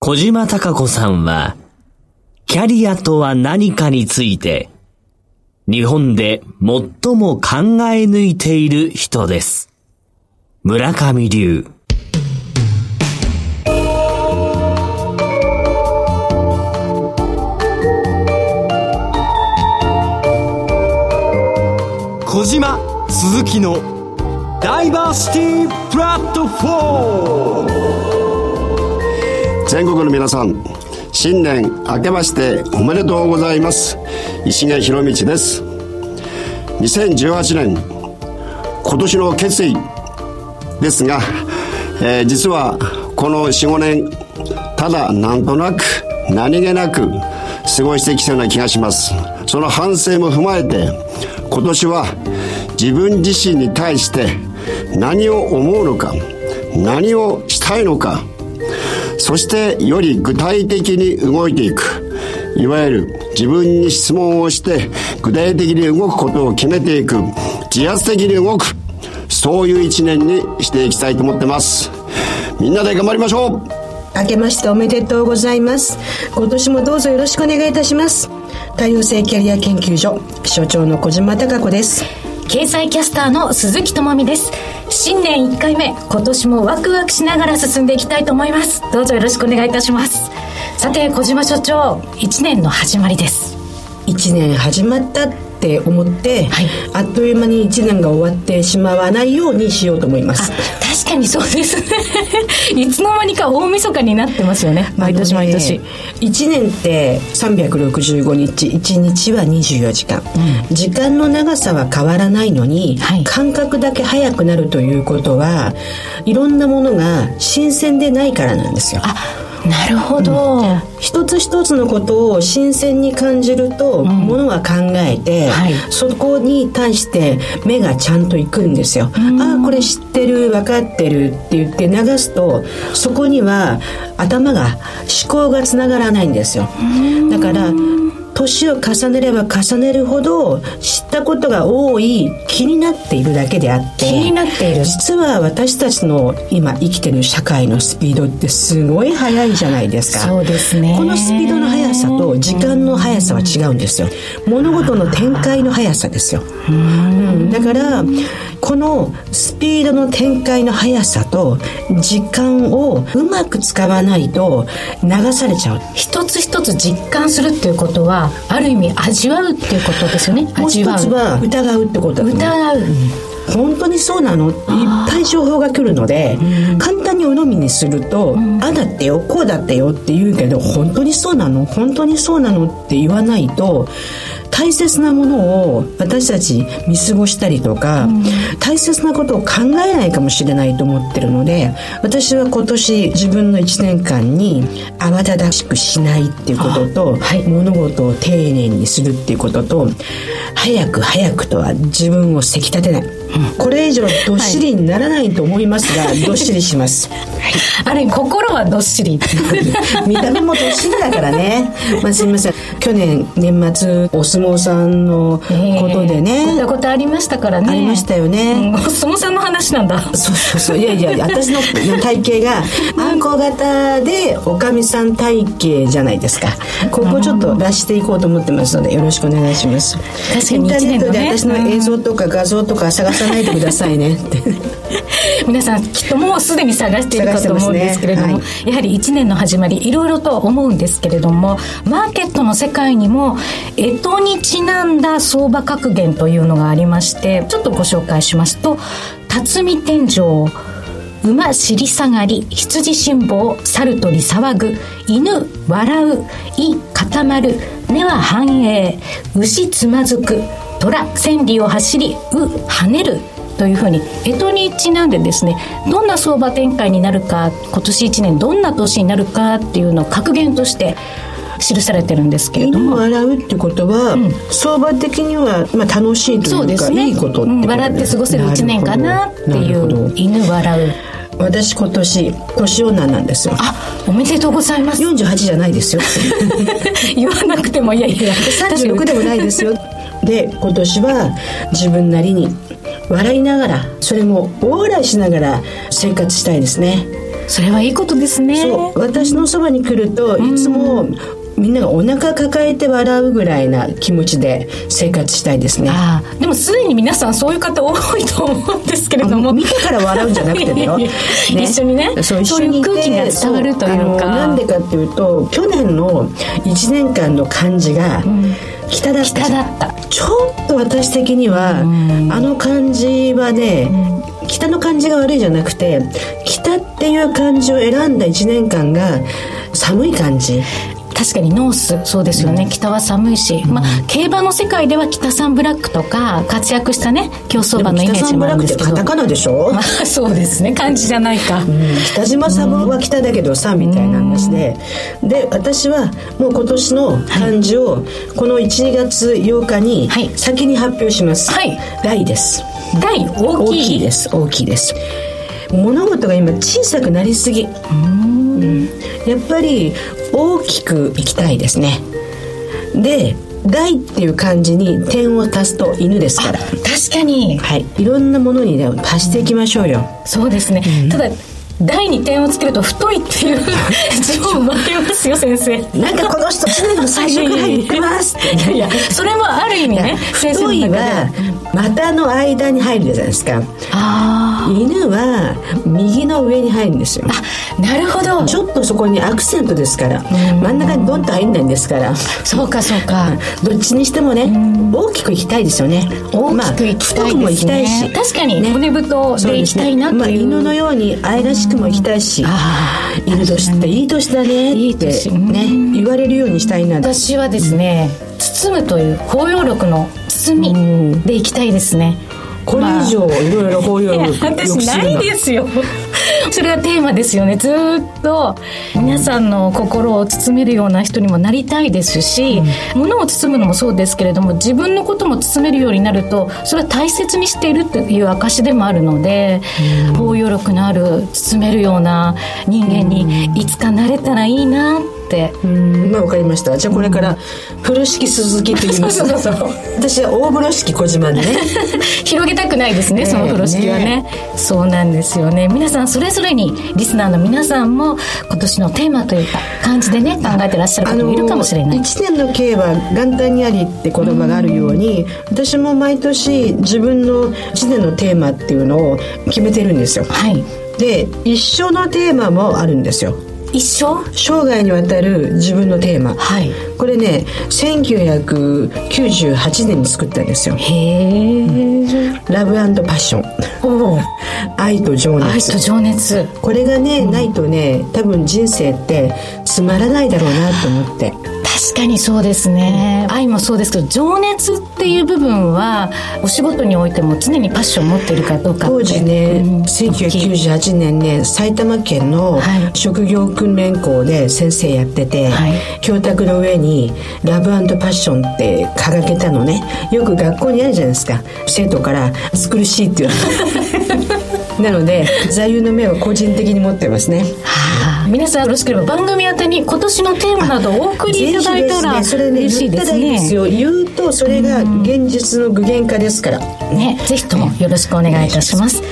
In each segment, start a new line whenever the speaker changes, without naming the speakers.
小島隆子さんは、キャリアとは何かについて、日本で最も考え抜いている人です。村上流。
小島鈴木のダイバーシティプラットフォーム
全国の皆さん新年明けましておめでとうございます。石毛博道です。2018年今年の決意ですが、えー実はこの45年ただなんとなく何気なく過ごしてきたような気がします。その反省も踏まえて今年は自分自身に対して何を思うのか何をしたいのかそしてより具体的に動いていく。いわゆる自分に質問をして具体的に動くことを決めていく。自発的に動く。そういう一年にしていきたいと思ってます。みんなで頑張りましょう
明けましておめでとうございます今年もどうぞよろしくお願いいたします太陽性キャリア研究所所長の小島貴子です
経済キャスターの鈴木智美です新年1回目今年もワクワクしながら進んでいきたいと思います。どうぞよろしくお願いいたします。さて小島所長1年の始まりです。
1年始まったって思って、
はい。
あっという間に1年が終わってしまわないようにしようと思います。
確かにそうですね。いつの間にか大晦日になってますよね。毎年毎年、
1年。って365日。1日は24時間、時間の長さは変わらないのに、
はい。
感覚だけ早くなるということはいろんなものが新鮮でないからなんですよ。
あなるほど、
一つ一つのことを新鮮に感じると、ものは考えて、
はい。
そこに対して目がちゃんと行くんですよ。ああこれ知ってる分かってるって言って流すとそこには頭が思考がつながらないんですよ。だから年を重ねれば重ねるほど知ったことが多い気になっているだけであって
気になっている。
実は私たちの今生きてる社会のスピードってすごい速いじゃないですか。
そうですね。
このスピードの速さと時間の速さは違うんですよ。物事の展開の速さですよ。うん。だからこのスピードの展開の速さと時間をうまく使わないと流されちゃう。
一つ一つ実感するっていうことはある意味味わうっていうことですよね。
もう一
味わう
つは疑うってことだと思う。
疑う、
本当にそうなの？いっぱい情報が来るので簡単に鵜呑みにすると「ああだってよこうだってよ」って言うけど本当にそうなの？本当にそうなの？って言わないと大切なものを私たち見過ごしたりとか、大切なことを考えないかもしれないと思ってるので私は今年自分の1年間に慌ただしくしないっていうことと、
はい。
物事を丁寧にするっていうことと早く早くとは自分をせき立てない、これ以上どっしりにならないと思いますが、どっしりします、
ある意味心はどっしり
見た目もどっしりだからね。まあすみません。去年年末お相撲さんのことでね、
こんなことありましたからね。
ありましたよね。
うんお相撲さんの話なんだ。
そうそうそう。いやいや私の体型があんこ型でおかみさん体型じゃないですか。ここちょっと出していこうと思ってますのでよろしくお願いします。
確かに
インターネットで私の映像とか画像とか探さないでくださいねって。
皆さんきっともうすでに探しているかと思うんですけれども、
探してま
やはり1年の始まりいろいろと思うんですけれどもマーケットの世界にも干支にちなんだ相場格言というのがありましてちょっとご紹介しますと「辰巳天井」馬尻下がり羊辛抱猿鳥騒ぐ犬笑う胃固まる目は繁栄牛つまずく虎千里を走りう跳ねるというふうに干支にちなんでですね。どんな相場展開になるか今年1年どんな年になるかっていうのを格言として記されてるんですけれども
笑うってことは、相場的には、まあ、楽しいというか
そうですね。
いいことってこと
うん。笑って過ごせる1年かなっていう犬笑う。
私今年年女なんですよ。
あおめでとうございます。
48じゃないですよ
言わなくてもいやいや。
36でもないですよで今年は自分なりに笑いながらそれも大笑いしながら生活したいですね。
それはいいことですね。
そう。私のそばに来るといつもみんながお腹抱えて笑うぐらいな気持ちで生活したいですね。
でもすでに皆さんそういう方多いと思うんですけれども。
見てから笑うんじゃなくてだよ、ね、
一緒にね
そう
いう空気が伝わるというか。
なんでかっていうと去年の1年間の感じが北だった、
北だった。
ちょっと私的にはあの感じはね北の感じが悪いじゃなくて北っていう感じを選んだ1年間が寒い感じ
確かにノースそうですよね、うん、北は寒いし、まあ、競馬の世界では北サンブラックとか活躍したね競走馬のイメージもあるんですけど。
北サンブラックってカタカナでしょ、
まあ、そうですね。漢字じゃないか、うん、
北島三郎は北だけどさ、みたいな話で、で私はもう今年の漢字をこの1月8日に先に発表します。
はい。
大です。
大大きい？
大きいです。大きいです。物事が今小さくなりすぎ。うん。やっぱり大きくいきたいですね。で大っていう漢字に点を足すと犬ですから。
確かに。
はい。いろんなものにね足していきましょうよ。
そうですね、うん、ただ台に点をつけると太いっていう 字も生ますよ先生。
なんかこの人1年の最初ぐらいに行きますって。
いやそれもある意味ね
太いは股の間に入るじゃないですか。犬は右の上に入るんですよ。
あなるほど。
ちょっとそこにアクセントですから真ん中にドンと入んないんですから。
そうかそうか。
どっちにしてもね大きくいきたいですよね。
大きくいきたいね、まあ、確かに、ね、骨太でいきたいなという、まあ、
犬のように愛らしくもいきたいし犬年っていい年だねってね言われるようにしたいな
私はですね包むという包容力の包みでいきたいですね。
これ以上いろいろ包容力
私ないですよ。それがテーマですよね。ずっと皆さんの心を包めるような人にもなりたいですし、うん、物を包むのもそうですけれども自分のことも包めるようになるとそれは大切にしているという証でもあるので、うん、包容力のある包めるような人間にいつかなれたらいいなってって。
うん。まあ分かりました。じゃあこれから風呂敷鈴木と言います。そうそうそう私は大風呂敷小島でね。
広げたくないですねその風呂敷はね、ね、そうなんですよね。皆さんそれぞれにリスナーの皆さんも今年のテーマというか感じでね考えてらっしゃる方もいるかもしれない。
一年の計は元旦にありって言葉があるように私も毎年自分の一年のテーマっていうのを決めてるんですよ。
はい。
で一生のテーマもあるんですよ
一生
生涯にわたる自分のテーマ、
はい、
これね1998年に作ったんですよ。
へえ。
ラブパッション。愛と情熱。
愛と情熱。
これがね、うん、ないとね多分人生ってつまらないだろうなと思って
確かにそうですね、愛もそうですけど情熱っていう部分はお仕事においても常にパッションを持ってるかどうか
当時ね、うん、1998年ね埼玉県の職業訓練校で先生やってて、はい、教託の上に「ラブパッション」って掲げたのね。よく学校にあるじゃないですか。生徒から「暑苦しい」って言われて。なので座右の銘を個人的に持ってますね。
はあ皆さんよろしければ番組宛に今年のテーマなどお送りいただいたら、ね、
それね嬉しいですね。ですよ。言うとそれが現実の具現化ですから。
ねぜひともよろしくお願いいたします。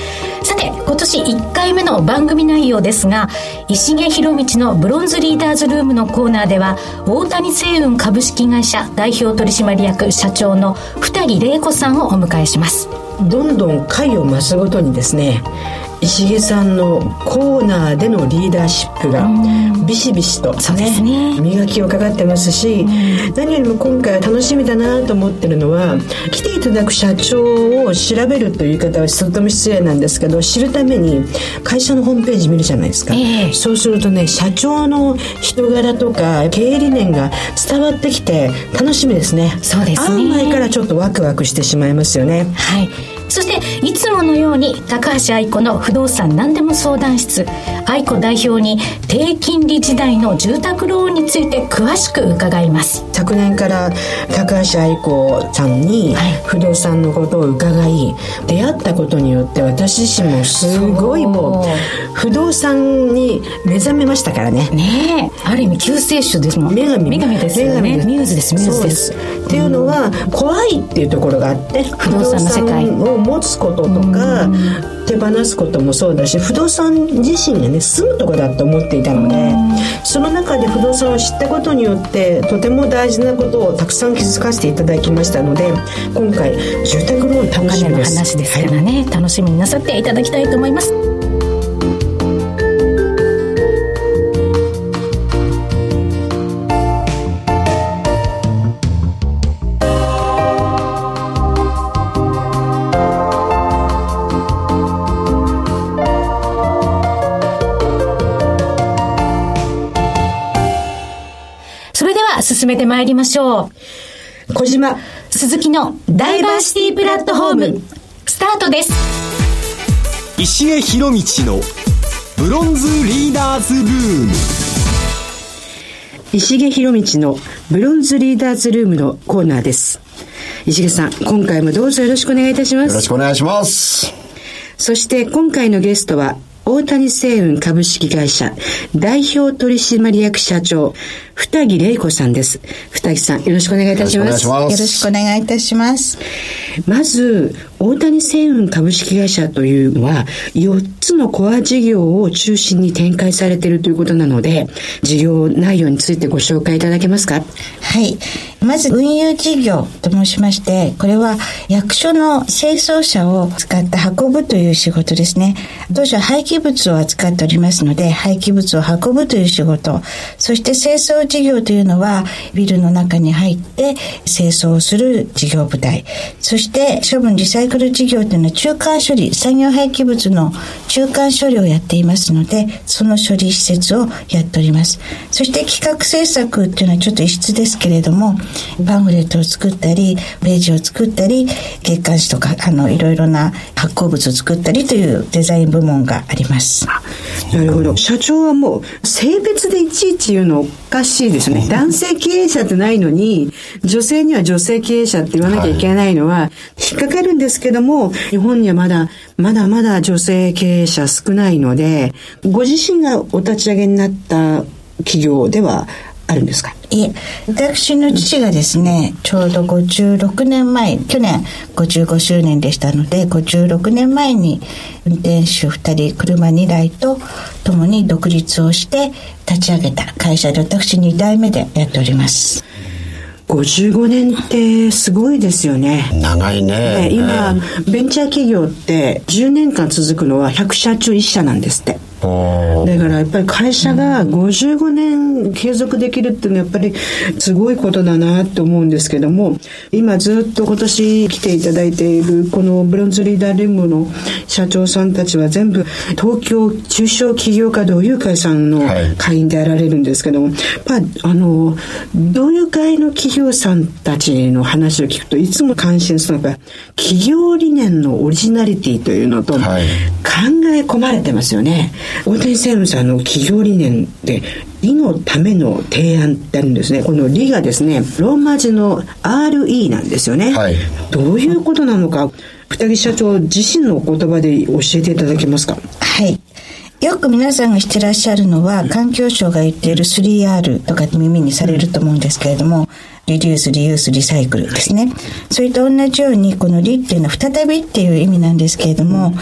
さて今年1回目の番組内容ですが石毛博道のブロンズリーダーズルームのコーナーでは大谷製雲株式会社代表取締役社長の二人玲子さんをお迎えします。
どんどん回を増すごとにですね石毛さんのコーナーでのリーダーシップがビシビシと、
ね、ね。
磨きをかかってますし何よりも今回楽しみだなと思ってるのは来ていただく社長を調べるという言い方はとても失礼なんですけど知るために会社のホームページ見るじゃないですか、
えー、
そうするとね社長の人柄とか経営理念が伝わってきて楽しみですね。
そうですね。
案外からちょっとワクワクしてしまいますよね。
はいそしていつものように高橋愛子の不動産何でも相談室。愛子代表に低金利時代の住宅ローンについて詳しく伺います。
昨年から高橋愛子さんに不動産のことを伺い、出会ったことによって私自身もすごいもう不動産に目覚めましたからね。
ねえ。ある意味救世主ですもん。
女神
女神ですよね。ミューズですミューズです。
っていうのは怖いっていうところがあって
不動産の世界。
を持つこととか、手放すこともそうだし不動産自身がね住むとこだと思っていたのでその中で不動産を知ったことによってとても大事なことをたくさん気づかせていただきましたので今回住宅ローン楽しみです。
お金の話ですからね、はい、楽しみになさっていただきたいと思います進めてまいりましょ
う。小島、
鈴木のダイバーシティプラットフォーム、スタートです。
石江博道のブロンズリーダーズルーム。
石毛博道のブロンズリーダーズルームのコーナーです。石毛さん、今回もどうぞよろしくお願いいたします。
よろしくお願いします。
そして今回のゲストは、大谷製雲株式会社代表取締役社長、二木玲子さんです。二木さん、よろしくお願いいたします。
よろしくお願いいたします。
まず、大谷製雲株式会社というのは、4つのコア事業を中心に展開されているということなので、事業内容についてご紹介いただけますか？
はい。まず、運輸事業と申しまして、これは役所の清掃車を使って運ぶという仕事ですね。当社は廃棄物を扱っておりますので、廃棄物を運ぶという仕事、そして清掃事業というのは、ビルの中に入って清掃する事業部隊、そして処分リサイクル事業というのは中間処理、産業廃棄物の中間処理をやっていますので、その処理施設をやっております。そして企画制作というのはちょっと異質ですけれども、パンフレットを作ったり、ページを作ったり、月刊誌とか、あの、いろいろな発行物を作ったりというデザイン部門があります。
なるほど。社長はもう、性別でいちいち言うのおかしいですね。男性経営者ってないのに、女性には女性経営者って言わなきゃいけないのは、引っかかるんですけども、日本にはまだ、まだまだ女性経営者少ないので、ご自身がお立ち上げになった企業ではあるんですか？
いえ、私の父がですね、ちょうど56年前、去年55周年でしたので、56年前に運転手2人、車2台と共に独立をして立ち上げた会社で私2代目でやっております。
55年ってすごいですよね。
長いね。
ね今、ベンチャー企業って10年間続くのは100社中1社なんですって。だからやっぱり会社が55年継続できるっていうのはやっぱりすごいことだなと思うんですけども今ずっと今年来ていただいているこのブロンズリーダー連合の社長さんたちは全部東京中小企業家同友会さんの会員であられるんですけども、はい、あの同友会の企業さんたちの話を聞くといつも感心するのが企業理念のオリジナリティというのと、考え込まれてますよね。大谷専務さんの企業理念で理のための提案ってあるんですね。この理がですねローマ字の RE なんですよね、はい、どういうことなのか二木社長自身の言葉で教えていただけますか？
はい。よく皆さんがしてらっしゃるのは、環境省が言っている 3R とか耳にされると思うんですけれども、リデュース、リユース、リサイクルですね。それと同じように、このリっていうのは再びっていう意味なんですけれども、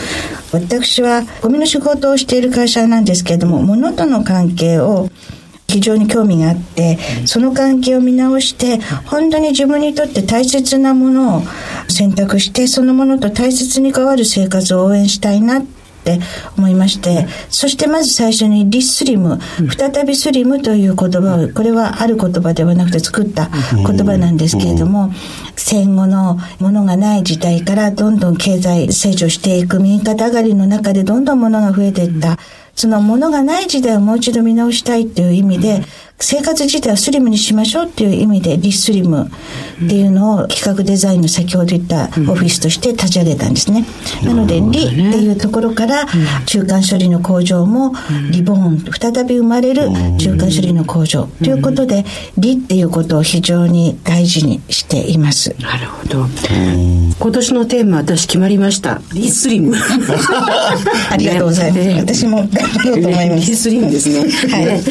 私はゴミの仕事をしている会社なんですけれども、物との関係を非常に興味があって、その関係を見直して、本当に自分にとって大切なものを選択して、そのものと大切に変わる生活を応援したいなって思いまして、そしてまず最初にリスリム、再びスリムという言葉を、これはある言葉ではなくて作った言葉なんですけれども、戦後のものがない時代からどんどん経済成長していく右肩上がりの中でどんどんものが増えていった。そのものがない時代をもう一度見直したいっていう意味で、生活自体をスリムにしましょうっていう意味でリスリムっていうのを企画デザインの先ほど言ったオフィスとして立ち上げたんですね。なので、リっていうところから中間処理の工場もリボーン、再び生まれる中間処理の工場ということで、リっていうことを非常に大事にしています。
なるほど。今年のテーマ私決まりました。リスリム。
ありがとうございます。私もろうと思います。
リスリンですね。
はい
ね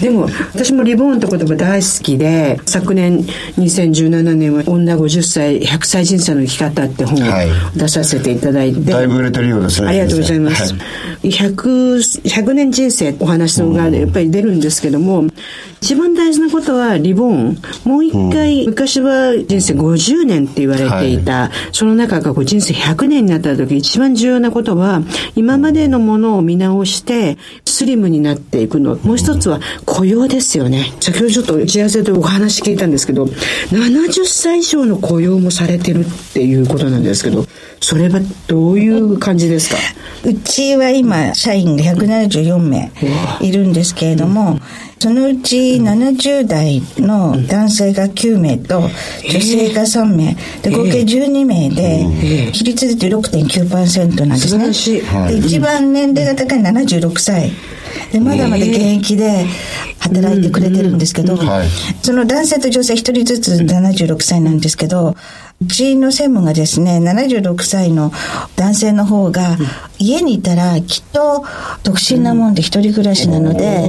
でも、私もリボーンって言葉大好きで、昨年2017年は女50歳100歳人生の生き方って本を
はい
出させていただいて。
だいぶ売れてるようですね
ありがとうございます。
は
100、100年人生お話のがやっぱり出るんですけども、一番大事なことはリボーン。もう一回、昔は人生50年って言われていた、その中がこう人生100年になった時一番重要なことは、今までのものを見直して、スリムになっていくの。もう一つは雇用ですよね。先ほどちょっと打ち合わせでお話聞いたんですけど、70歳以上の雇用もされてるっていうことなんですけど、それはどういう感じですか？
うちは今、社員が174名いるんですけれども、そのうち70代の男性が9名と女性が3名、で合計12名で、比率で言うと6.9%なんですね。で一番年齢が高い76歳。でまだまだ現役で働いてくれてるんですけど、
はい。
その男性と女性一人ずつ76歳なんですけど、うちの専務がですね、76歳の男性の方が、家にいたらきっと独身なもんで一人暮らしなので、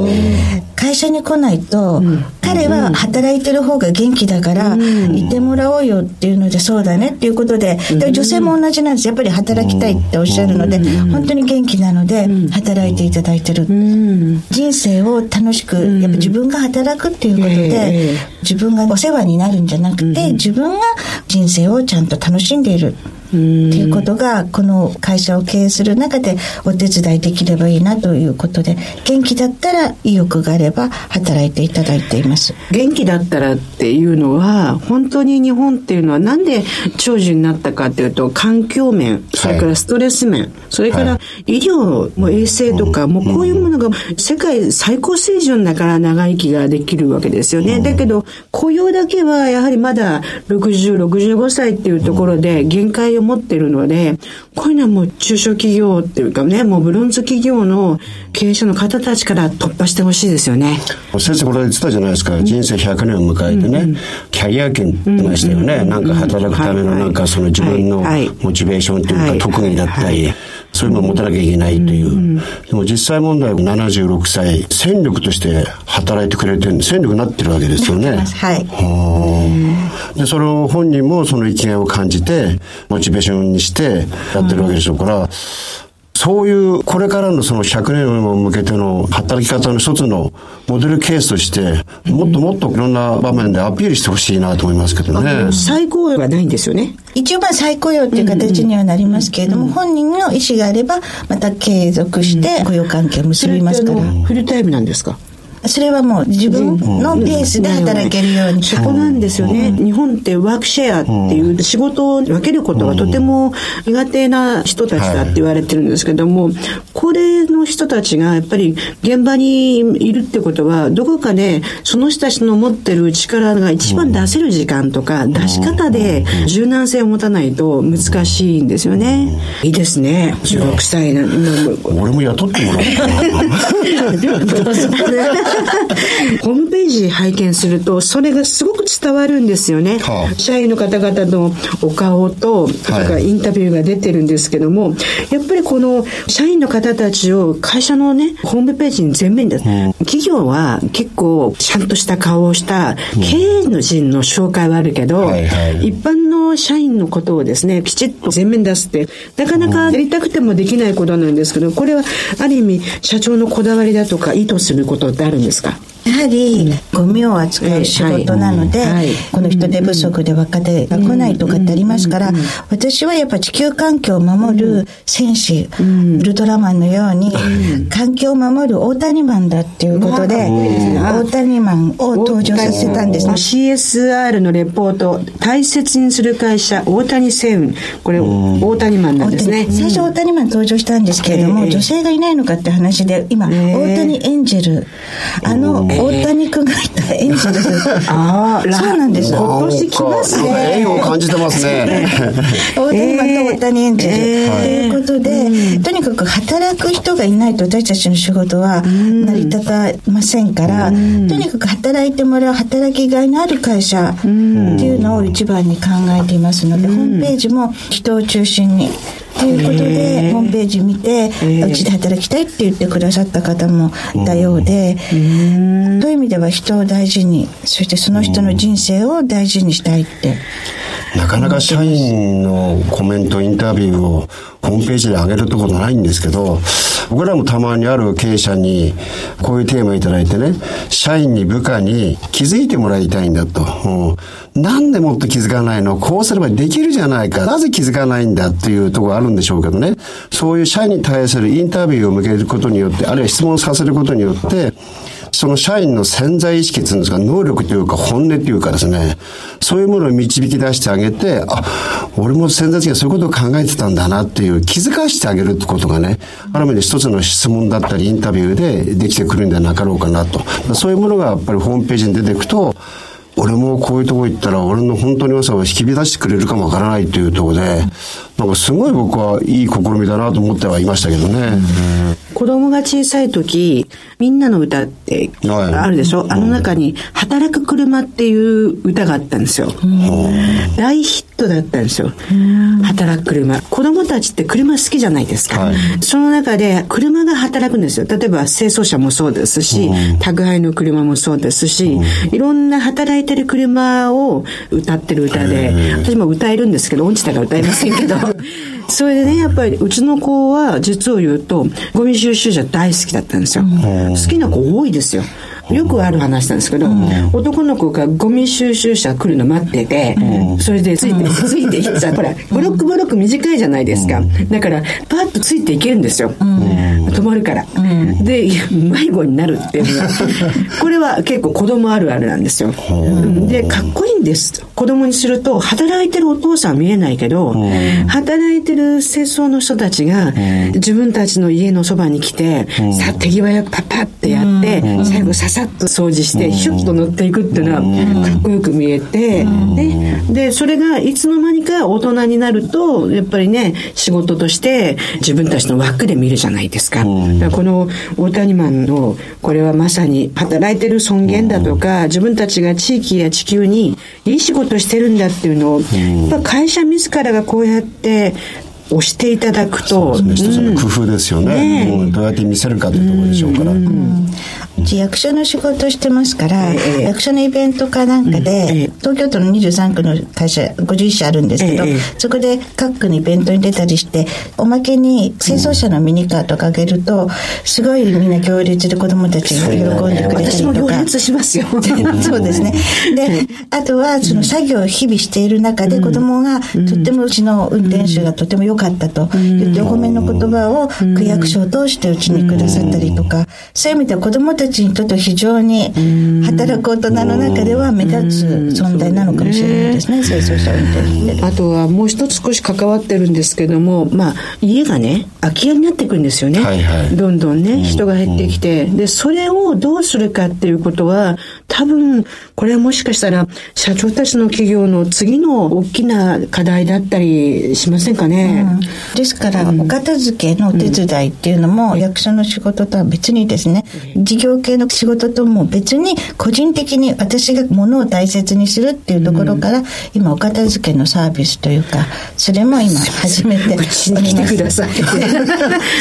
会社に来ないと、彼は働いてる方が元気だから、いてもらおうよっていうので、そうだねっていうことで、で女性も同じなんです。やっぱり働きたいっておっしゃるので、本当に元気なので、働いていただいてる。人生を楽しく、やっぱ自分が働くっていうことで、自分がお世話になるんじゃなくて、自分が人生をちゃんと楽しんでいる。っていうことが、この会社を経営する中でお手伝いできればいいなということで、元気だったら意欲があれば働いていただいています。
元気だったらっていうのは、本当に日本っていうのはなんで長寿になったかっていうと、環境面、それからストレス面、それから医療、もう衛生とか、もうこういうものが世界最高水準だから長生きができるわけですよね。だけど、雇用だけはやはりまだ60、65歳っていうところで限界を持ってるので、こういうのはもう中小企業っていうかね、もうブロンズ企業の経営者の方たちから突破してほしいですよね。
先生これ言ってたじゃないですか、人生100年を迎えてね、キャリア権って言ってましたよね、なんか働くためのなんかその自分の
はいはい
モチベーションというか
はい
特技だったり、そういうのを持たなきゃいけないという、でも実際問題は76歳戦力として働いてくれてる戦力になってるわけですよね。
はい。
はあ。でそれを本人もその生きがいを感じてモチベーションにしてやってるわけでしょうから、そういうこれからのその100年を向けての働き方の一つのモデルケースとしてもっともっといろんな場面でアピールしてほしいなと思いますけどね。
最高はないんですよね。
一応まあ再雇用っていう形にはなりますけれども、本人の意思があれば、また継続して雇用関係を結びますから。
フルタイムなんですか？
それはもう自分のペースで働けるように。
そこなんですよね。日本ってワークシェアっていう仕事を分けることがとても苦手な人たちだって言われてるんですけども、高齢の人たちがやっぱり現場にいるってことは、どこかでその人たちの持ってる力が一番出せる時間とか、出し方で柔軟性を持たないと難しいんですよね。いいですね。16歳なの。
俺も雇ってもらおうかな。
ホームページ拝見すると、それがすごく伝わるんですよね。
はあ。
社員の方々のお顔と、からインタビューが出てるんですけども、やっぱりこの社員の方たちを会社のね、ホームページに全面で、企業は結構ちゃんとした顔をした経営の人の紹介はあるけど、
はいはい。
一般の社員のことをですね、きちっと全面に出すって、なかなかやりたくてもできないことなんですけど、これはある意味社長のこだわりだとか意図することってあるんですか？
やはりゴミを扱う仕事なので、この人手不足で若手が来ないとかってありますから、私はやっぱ地球環境を守る戦士、ウルトラマンのように、環境を守る大谷マンだっていうことで、大谷マンを登場させたんですね。
CSR のレポート大切にする会社大谷製運これ大谷マンなんですね。
最初大谷マン登場したんですけれども、
ええ。
女性がいないのかって話で今、
え
大谷エンジェル。あの大谷君がいたエンジェル
ああ
そうなんです。
今年来ますね。
縁を感じてますね。
大谷マンと大谷エンジェル、
ええ
ということで、とにかく働く人がいないと私たちの仕事は成り立たませんから、とにかく働いてもらう働きがいのある会社っていうのを一番に考えていますので、ホームページも人を中心にということで、ホームページ見て、うちで働きたいって言ってくださった方もいたようで、そういう意味では人を大事に、そしてその人の人生を大事にしたいって？
なかなか社員のコメント、インタビューをホームページで上げるってことないんですけど、僕らもたまにある経営者にこういうテーマいただいてね、社員に部下に気づいてもらいたいんだと。うん、なんでもっと気づかないの？こうすればできるじゃないか。なぜ気づかないんだっていうところあるんでしょうけどね。そういう社員に対するインタビューを向けることによって、あるいは質問させることによって、その社員の潜在意識っていうんですか、能力というか本音というかですね、そういうものを導き出してあげて、あ、俺も潜在意識はそういうことを考えてたんだなっていう気づかしてあげるってことがね、ある意味で一つの質問だったりインタビューでできてくるんじゃなかろうかなと。そういうものがやっぱりホームページに出てくと、俺もこういうとこ行ったら俺の本当に良さを引き出してくれるかもわからないというところで、なんかすごい僕はいい試みだなと思ってはいましたけどね。
子供が小さい時、みんなの歌ってあるでしょ、はい、あの中に、働く車っていう歌があったんですよ。大ヒットだったんですよ。働く車。子供たちって車好きじゃないですか。はい、その中で、車が働くんですよ。例えば、清掃車もそうですし、宅配の車もそうですし、いろんな働いてる車を歌ってる歌で、私も歌えるんですけど、音痴だから歌えませんけど、それでね、やっぱりうちの子は実を言うと、ゴミ収集車大好きだったんですよ。好きな子多いですよ。よくある話なんですけど、うん、男の子がゴミ収集車来るの待ってて、うん、それでついて、ついていったほら、ブロックブロック短いじゃないですか。だから、パッとついていけるんですよ。止まるから。で、迷子になるっていうのは、これは結構子供あるあるなんですよ。で、かっこいいんです。子供にすると、働いてるお父さん見えないけど、働いてる清掃の人たちが、自分たちの家のそばに来て、さ、手際よくパッパってやって、最後ささっと掃除して、ヒュッと乗っていくっていうのは、かっこよく見えて、ね、で、それがいつの間にか大人になると、やっぱりね、仕事として自分たちの枠で見るじゃないですか。かこの大谷マンの、これはまさに働いてる尊厳だとか、自分たちが地域や地球にいい仕事してるんだっていうのを、やっぱ会社自らがこうやって押していただくと、
ね、一つの工夫ですよね、うん、どうやって見せるかというところでしょうから、うん、
うち役所の仕事してますから、えー、役所のイベントかなんかで、えー、東京都の23区の会社51社あるんですけど、えー、そこで各区のイベントに出たりしておまけに清掃車のミニカーとかあげるとすごいみんな行列で子供たちが喜んでくれたりとか。
しますよ。
そうですね。であとはその作業を日々している中で子供が、とってもうちの運転手がとても良かったと言ってお褒めの言葉を区役所を通してうちにくださったりとか、そういう意味では子供たちにとっては非常に働く大人の中では目立つ存在なのかもしれないですね、清掃車運転
って。あとはもう一つ少し関わってるんですけども、まあ、家がね、空き家になってくるんですよね。はいはい、どんどんね、人が減ってきて。で、それをどうするかっていうことは、多分、これはもしかしたら、社長たちの企業の次の大きな課題だったりしませんかね。うん。
ですから、お片付けのお手伝いっていうのも、役所の仕事とは別にですね、事業系の仕事とも別に、個人的に私が物を大切にするっていうところから、今、お片付けのサービスというか、それも今、始めております。来てください。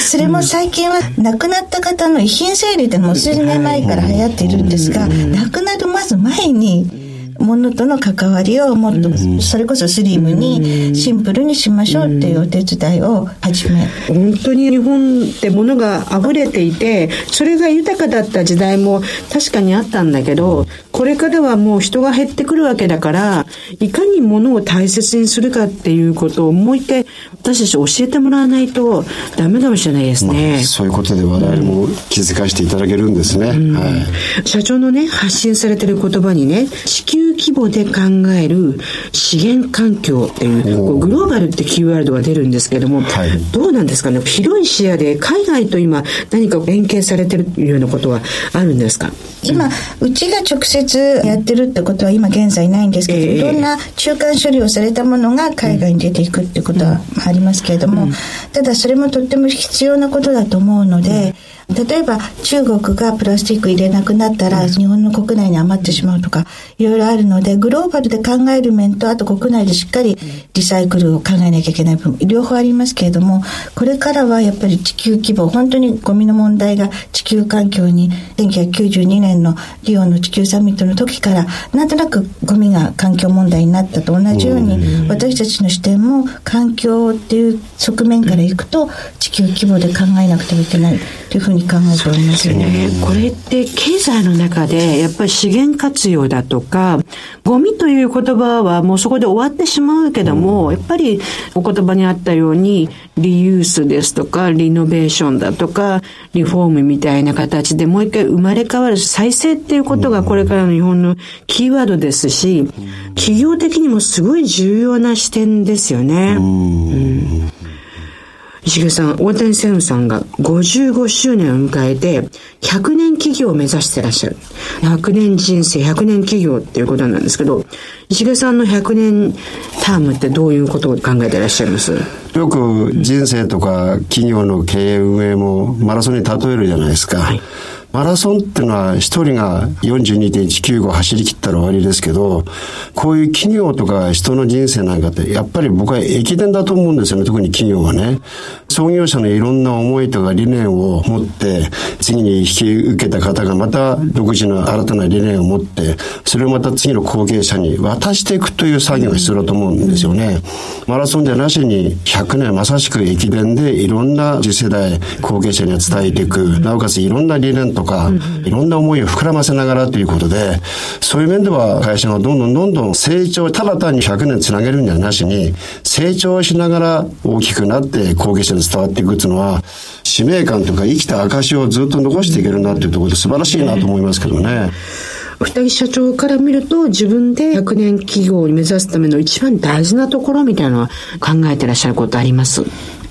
それも最近は、亡くなった方の遺品整理ってもう数年前から流行っているんですが、亡くなるまず前に、ものとの関わりをもっと、それこそスリムにシンプルにしましょうっていうお手伝いを始め
本当に日本ってものが溢れていてそれが豊かだった時代も確かにあったんだけどこれからはもう人が減ってくるわけだからいかにものを大切にするかっていうことをもう一回私たち教えてもらわないとダメかもしれないですね、まあ、
そういうことで我々も気づかせていただけるんですね、うん、は
い、社長のね発信されてる言葉にね地球規模で考える資源環境っていうグローバルってキーワードが出るんですけども、はい、どうなんですかね？広い視野で海外と今何か連携されてるようなことはあるんですか？
今、うちが直接やってるってことは今現在ないんですけど、えー、いろんな中間処理をされたものが海外に出ていくっていうことはありますけれども、うん、ただそれもとっても必要なことだと思うので、例えば中国がプラスチック入れなくなったら、日本の国内に余ってしまうとか、いろいろあるので、グローバルで考える面と、あと国内でしっかりリサイクルを考えなきゃいけない部分、両方ありますけれども、これからはやっぱり地球規模、本当にゴミの問題が地球環境に、1992年のリオの地球サミットの時から、なんとなくゴミが環境問題になったと同じように、私たちの視点も環境っていう側面からいくと、地球規模で考えなくてはいけないというふうに考えておりますよね。
これって経済の中でやっぱり資源活用だとか、ゴミという言葉はもうそこで終わってしまうけども、やっぱりお言葉にあったように、リユースですとか、リノベーションだとか、リフォームみたいな形でもう一回生まれ変わる再生っていうことがこれからの日本のキーワードですし、企業的にもすごい重要な視点ですよね。うん石毛さん、大谷専務さんが55周年を迎えて、100年企業を目指してらっしゃる。100年人生、100年企業っていうことなんですけど、石毛さんの100年タームってどういうことを考えてらっしゃいます？
よく人生とか企業の経営運営もマラソンに例えるじゃないですか。はいマラソンっていうのは一人が42.195走り切ったら終わりですけど、こういう企業とか人の人生なんかってやっぱり僕は駅伝だと思うんですよね、特に企業はね。創業者のいろんな思いとか理念を持って、次に引き受けた方がまた独自の新たな理念を持って、それをまた次の後継者に渡していくという作業が必要だと思うんですよね。マラソンじゃなしに100年まさしく駅伝でいろんな次世代後継者に伝えていく、なおかついろんな理念とか、いろんな思いを膨らませながらということで、そういう面では会社がどんどんどんどん成長、ただ単に100年つなげるんじゃなしに、成長しながら大きくなって後継者に伝わっていくっていうのは、使命感というか生きた証をずっと残していけるなっていうところで素晴らしいなと思いますけどね。
お二木社長から見ると自分で100年企業に目指すための一番大事なところみたいなのは考えてらっしゃることあります？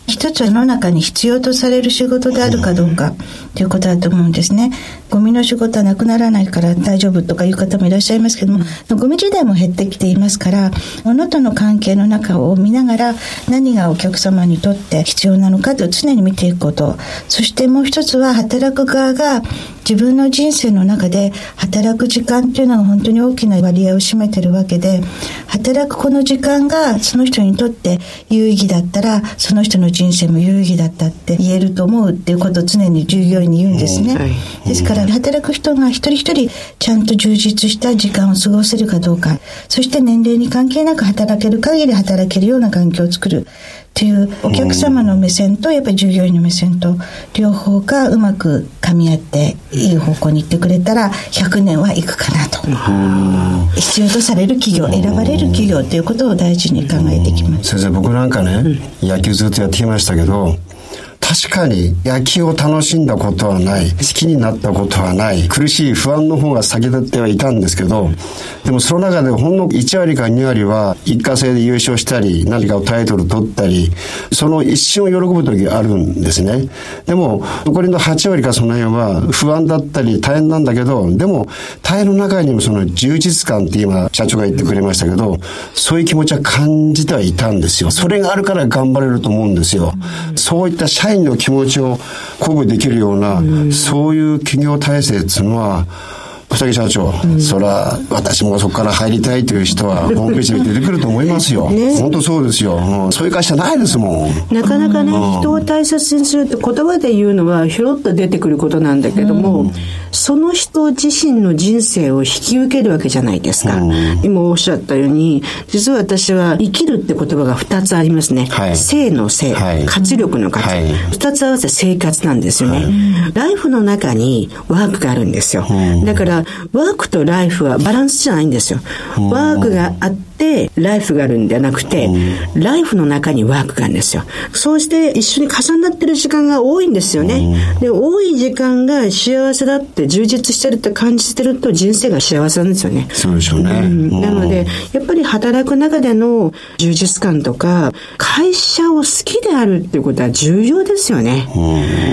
一つは世の中に必要とされる仕事であるかどうかということだと思うんですね。ゴミの仕事はなくならないから大丈夫とかいう方もいらっしゃいますけども、ゴミ時代も減ってきていますから、物との関係の中を見ながら何がお客様にとって必要なのかと常に見ていくこと。そしてもう一つは働く側が自分の人生の中で働く時間っていうのが本当に大きな割合を占めてるわけで、働くこの時間がその人にとって有意義だったら、その人の人生も有意義だったって言えると思うっていうことを常に従業員に言うんですね。ですから働く人が一人一人ちゃんと充実した時間を過ごせるかどうか、そして年齢に関係なく働ける限り働けるような環境を作る。っていうお客様の目線とやっぱり従業員の目線と両方がうまく噛み合っていい方向に行ってくれたら100年はいくかなと。必要とされる企業選ばれる企業ということを大事に考えてきます。
先生僕なんかね野球ずっとやってきましたけど確かに野球を楽しんだことはない。好きになったことはない。苦しい不安の方が先立ってはいたんですけど、でもその中でほんの1割か2割は一過性で優勝したり、何かをタイトル取ったり、その一瞬を喜ぶ時があるんですね。でも、残りの8割かその辺は不安だったり大変なんだけど、でも大変の中にもその充実感って今社長が言ってくれましたけど、そういう気持ちは感じてはいたんですよ。それがあるから頑張れると思うんですよ。そういった社員の気持ちを鼓舞できるような、そういう企業体制っていうのは、二木社長、うん、そら、私もそこから入りたいという人は、ホームページに出てくると思いますよ。ね、本当そうですよ。うん、そういう会社ないですも
ん。なかなかね、うん、人を大切にするって言葉で言うのは、ひょろっと出てくることなんだけども、その人自身の人生を引き受けるわけじゃないですか。今おっしゃったように、実は私は生きるって言葉が二つありますね。はい、生の生、はい、活力の活。二、はい、つ合わせ生活なんですよね。ライフの中にワークがあるんですよ。だから、ワークとライフはバランスじゃないんですよ。ワークがあって、ライフがあるんじゃなくて、ライフの中にワークがあるんですよ。そうして一緒に重なってる時間が多いんですよね。で、多い時間が幸せだって充実してるって感じてると人生が幸せなんですよね。
そうでしょうね。うん、
なので、やっぱり働く中での充実感とか、会社を好きであるっていうことは重要ですよね。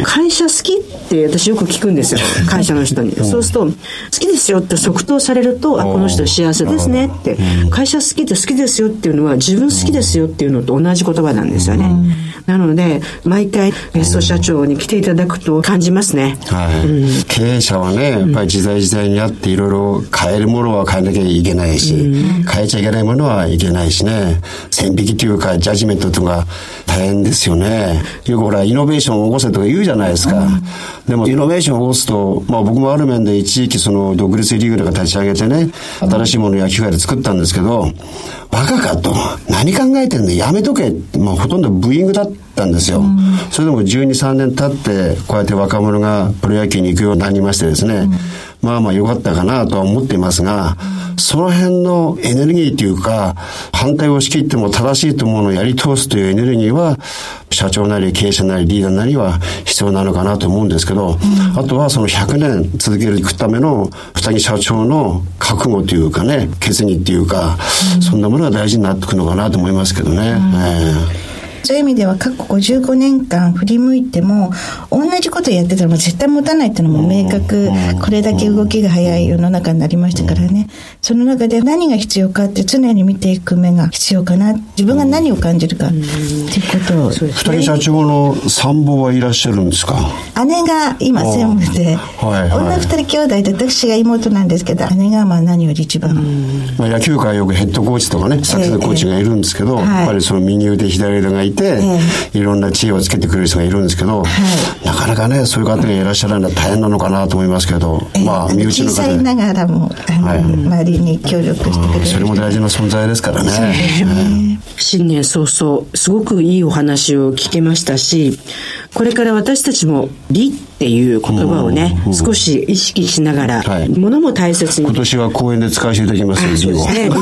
会社好きって私よく聞くんですよ。会社の人に。そうすると、好きですよって即答されると、あ、この人幸せですねって。会社好好きで好きですよっていうのは自分好きですよっていうのと同じ言葉なんですよね。なので、毎回ゲスト社長に来ていただくと感じますね。
はい。経営者はね、やっぱり時代時代にあっていろいろ変えるものは変えなきゃいけないし、変えちゃいけないものはいけないしね、線引きというかジャッジメントとか大変ですよね。よくほら、イノベーションを起こせとか言うじゃないですか。でも、イノベーションを起こすと、まあ僕もある面で一時期その独立リーグとか立ち上げてね、新しいものを焼き替えて作ったんですけど、バカかと。何考えてんの？やめとけ。まあほとんどブーイングだったんですよ。それでも12、3年経って、こうやって若者がプロ野球に行くようになりましてですね、まあまあ良かったかなとは思っていますが、その辺のエネルギーというか、反対を仕切っても正しいと思うのをやり通すというエネルギーは、社長なり経営者なりリーダーなりは必要なのかなと思うんですけど、あとはその100年続けるための二木社長の覚悟というかね、決議っていうか、そんなものが大事になってくるのかなと思いますけどね。ええ
そういう意味では過去55年間振り向いても同じことやってたらもう絶対持たないっていうのも明確。これだけ動きが早い世の中になりましたからね。その中で何が必要かって常に見ていく目が必要かな。自分が何を感じるか。っていうことを。
二木社長の参謀はいらっしゃるんですか？
姉が今専務で
はいはい。
女二人兄弟で私が妹なんですけど姉がまあ何より一番。
まあ、野球界はよくヘッドコーチとかね、サクセスコーチがいるんですけど、
ええ。
やっぱりその右腕、左腕がいて、いろんな知恵をつけてくれる人がいるんですけど、なかなかね、そういう方がいらっしゃらないのは大変なのかなと思いますけど、まあ、身内
小
の方で。
さいながらもあの、
はい。
周りに協力してくれる
それも大事な存在ですからね。
新年早々、すごくいいお話を聞けましたし、これから私たちも理っていう言葉をね、少し意識しながら、
はい
物も大切に
今。年は講演で使わせていただきますよ、
そうですね。ね、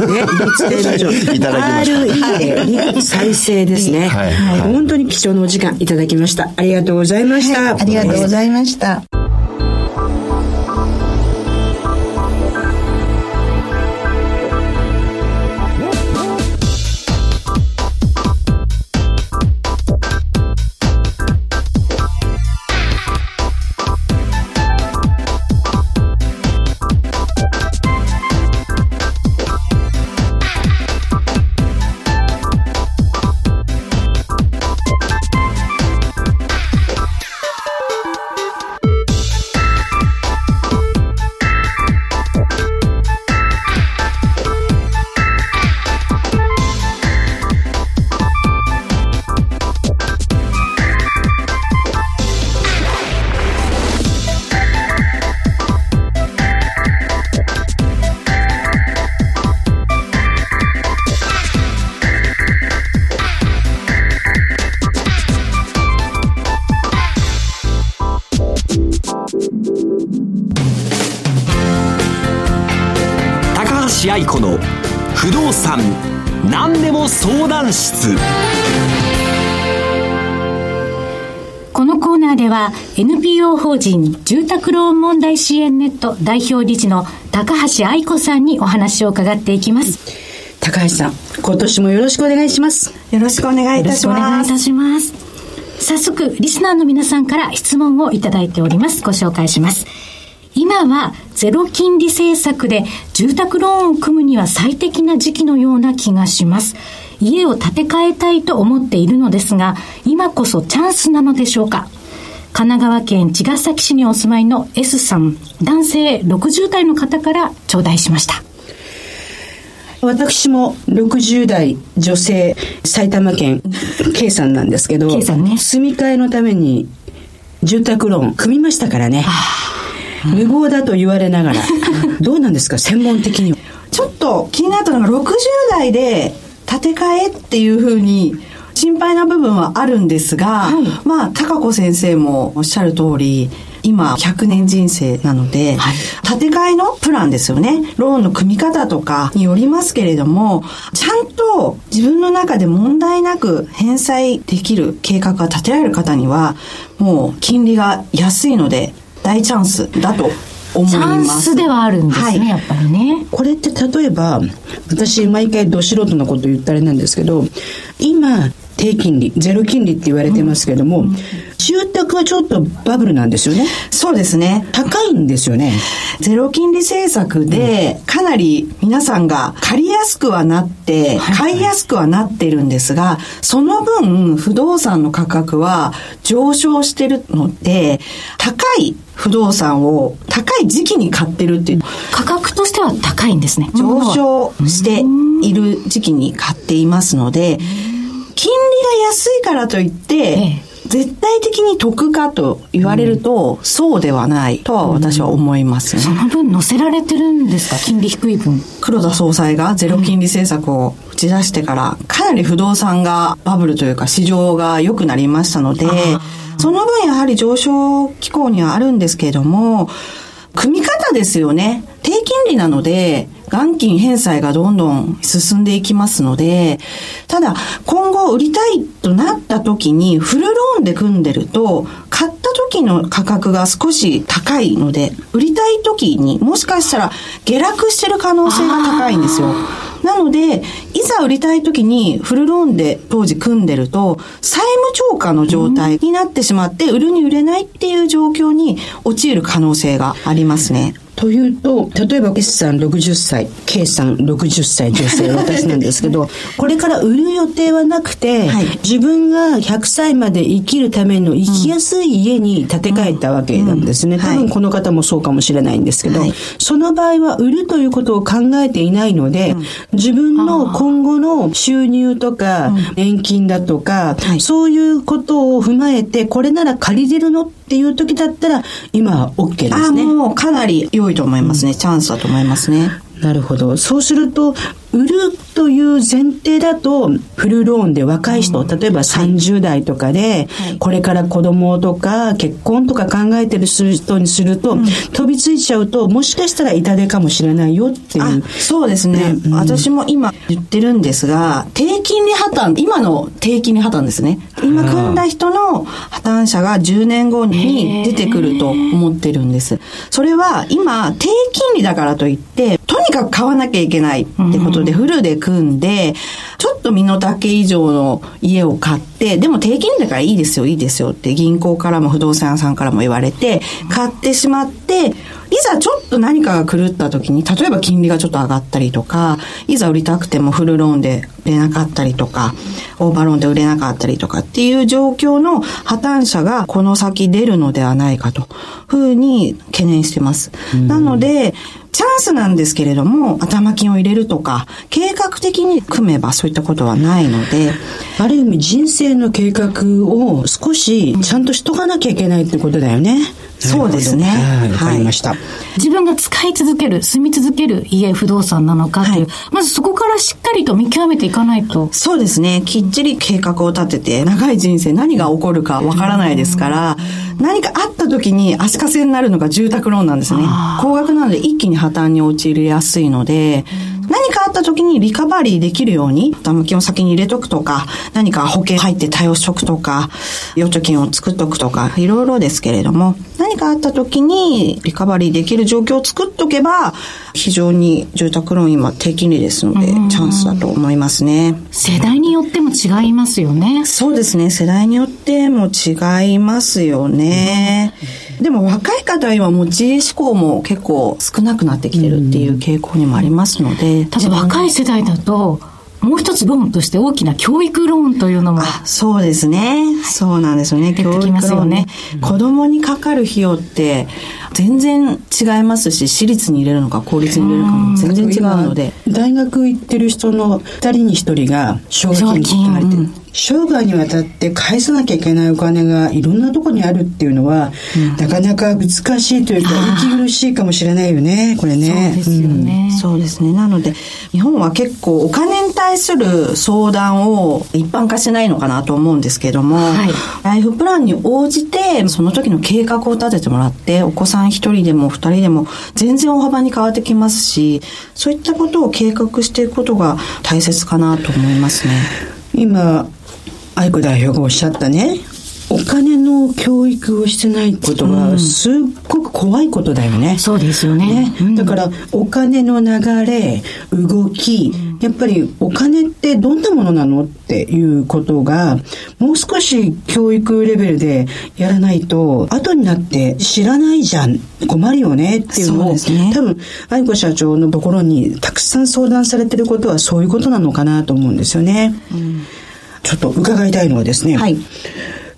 理伝所。
いただきました
RE で理再生ですね。
はいはい
本当に貴重なお時間いただきました。ありがとうございました。
ありがとうございました。
NPO 法人住宅ローン問題支援ネット代表理事の高橋愛子さんにお話を伺っていきます。
高橋さん、今年もよろしくお願いします。
よろしくお願いい
よろし
たします。
くお願いいたします。早速、リスナーの皆さんから質問をいただいております。ご紹介します。今はゼロ金利政策で住宅ローンを組むには最適な時期のような気がします。家を建て替えたいと思っているのですが、今こそチャンスなのでしょうか？神奈川県茅ヶ崎市にお住まいの S さん、男性60代の方から頂戴しました。
私も60代女性埼玉県 K さんなんですけど
K さんね。
住み替えのために住宅ローン組みましたからね。無謀だと言われながら。どうなんですか？専門的には。
ちょっと気になったのが60代で建て替えっていうふうに心配な部分はあるんですが、まあ、高子先生もおっしゃる通り、今100年人生なので、建て替えのプランですよね。ローンの組み方とかによりますけれども、ちゃんと自分の中で問題なく返済できる計画が立てられる方には、もう金利が安いので大チャンスだと思い
チャン
ます。
スではあるんですね、
はい
やっぱりね。
これって例えば私毎回ど素人のこと言ったらあれなんですけど今低金利ゼロ金利って言われてますけども、住宅はちょっとバブルなんですよね。
そうですね。
高いんですよね。
ゼロ金利政策で、かなり皆さんが借りやすくはなって、買いやすくはなってるんですが、その分、不動産の価格は上昇してるので、高い不動産を高い時期に買ってるっていう、
価格としては高いんですね。
上昇している時期に買っていますので、金利が安いからといって、
え
絶対的に得かと言われると、そうではないとは私は思いますね。
その分乗せられてるんですか？金利低い分。
黒田総裁がゼロ金利政策を打ち出してから、かなり不動産がバブルというか市場が良くなりましたので、その分やはり上昇機構にはあるんですけれども、組み方ですよね。低金利なので、元金返済がどんどん進んでいきますので、ただ今後売りたいとなった時にフルローンで組んでると、買った時の価格が少し高いので、売りたい時にもしかしたら下落してる可能性が高いんですよ。なので、いざ売りたい時にフルローンで当時組んでると、債務超過の状態になってしまって、売るに売れないっていう状況に陥る可能性がありますね。
というと、例えば S さん60歳、K さん60歳女性、私なんですけど、これから売る予定はなくて、
はい。
自分が100歳まで生きるための生きやすい家に建て替えたわけなんですね。
うん。
多分この方もそうかもしれないんですけど、
はい。
その場合は売るということを考えていないので、自分の今後の収入とか、年金だとか、
はい。
そういうことを踏まえて、これなら借りれるのっていう時だったら、今は OK です
ああ、
ね。
もうかなり良いと思いますね。チャンスだと思いますね。
なるほど。そうすると、売るという前提だと、フルローンで若い人、例えば30代とかで、これから子供とか結婚とか考えてる人にすると、飛びついちゃうと、もしかしたら痛手かもしれないよってい
あ
う。
そうですね、
うん。
私も今言ってるんですが、低金利破綻、今の低金利破綻ですね。今組んだ人の破綻者が10年後に出てくると思ってるんです。それは今、低金利だからといって、とにかく買わなきゃいけないってことで、フルで組んで、ちょっと身の丈以上の家を買って、でも低金利だからいいですよ、いいですよって銀行からも不動産屋さんからも言われて、買ってしまって、いざちょっと何かが狂った時に、例えば金利がちょっと上がったりとか、いざ売りたくてもフルローンで売れなかったりとか、オーバーローンで売れなかったりとかっていう状況の破綻者がこの先出るのではないかと、ふうに懸念してます。なので、チャンスなんですけれども、頭金を入れるとか、計画的に組めばそういったことはないので、
ある意味人生の計画を少しちゃんとしとかなきゃいけないってことだよね。
そうですね
はい、わかりました。
自分が使い続ける、住み続ける家、不動産なのかという、
はい
まずそこからしっかりと見極めていかないと。
そうですね。きっちり計画を立てて、長い人生何が起こるかわからないですから、何かあった時に足かせになるのが住宅ローンなんですね。高額なので一気に破綻に陥りやすいので、何かあった時にリカバリーできるように、頭金を先に入れとくとか、何か保険入って対応しとくとか、預貯金を作っとくとか、いろいろですけれども、何かあった時にリカバリーできる状況を作っとけば、非常に住宅ローン今低金利ですので、チャンスだと思いますね。
世代によっても違いますよね。
そうですね。世代によっても違いますよね。でも若い方は今持ち家志向も結構少なくなってきてるっていう傾向にもありますので。
ただ若い世代だと、もう一つローンとして大きな教育ローンというのも。
あそうですね。そうなんですよね。教育ローン子供にかかる費用って全然違いますし、私立に入れるのか公立に入れるかも全然違うので。
大学行ってる人の2人に1人が奨学金って言われてる。生涯にわたって返さなきゃいけないお金がいろんなとこにあるっていうのは、なかなか難しいというか息苦しいかもしれないよねこれね。
そうですよね。
そうですね。なので、日本は結構お金に対する相談を一般化してないのかなと思うんですけども、
はい。
ライフプランに応じて、その時の計画を立ててもらって、お子さん一人でも二人でも全然大幅に変わってきますし、そういったことを計画していくことが大切かなと思いますね。
今愛子代表がおっしゃったねお金の教育をしてないことは、すっごく怖いことだよね。
そうですよね。
ね、だから、お金の流れ、動き、やっぱりお金ってどんなものなのっていうことが、もう少し教育レベルでやらないと、後になって知らないじゃん、困るよねっていうのを、
ね。
多分、愛子社長のところにたくさん相談されてることはそういうことなのかなと思うんですよね。ちょっと伺いたいのはですね、
はい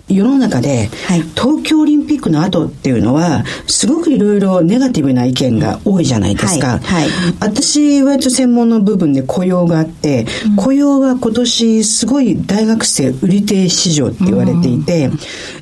世の中で、
はい。
東京オリンピックの後っていうのは、すごくいろいろネガティブな意見が多いじゃないですか。
はい。はい。
私は専門の部分で雇用があって、雇用は今年すごい大学生売り手市場って言われていて、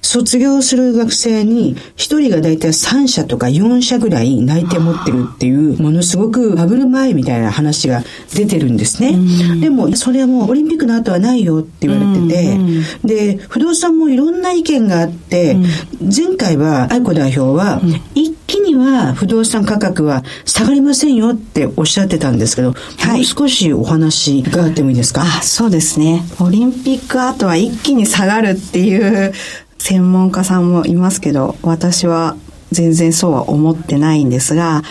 卒業する学生に一人が大体3社とか4社ぐらい内定持ってるっていう、ものすごくバブル前みたいな話が出てるんですね。でも、それはもうオリンピックの後はないよって言われてて、で、不動産もいろんな意見があって、前回は愛子代表は、一気には不動産価格は下がりませんよっておっしゃってたんですけど、
はい。
もう少しお話伺ってもいいですか？
あそうですね。オリンピック後は一気に下がるっていう専門家さんもいますけど、私は全然そうは思ってないんですが、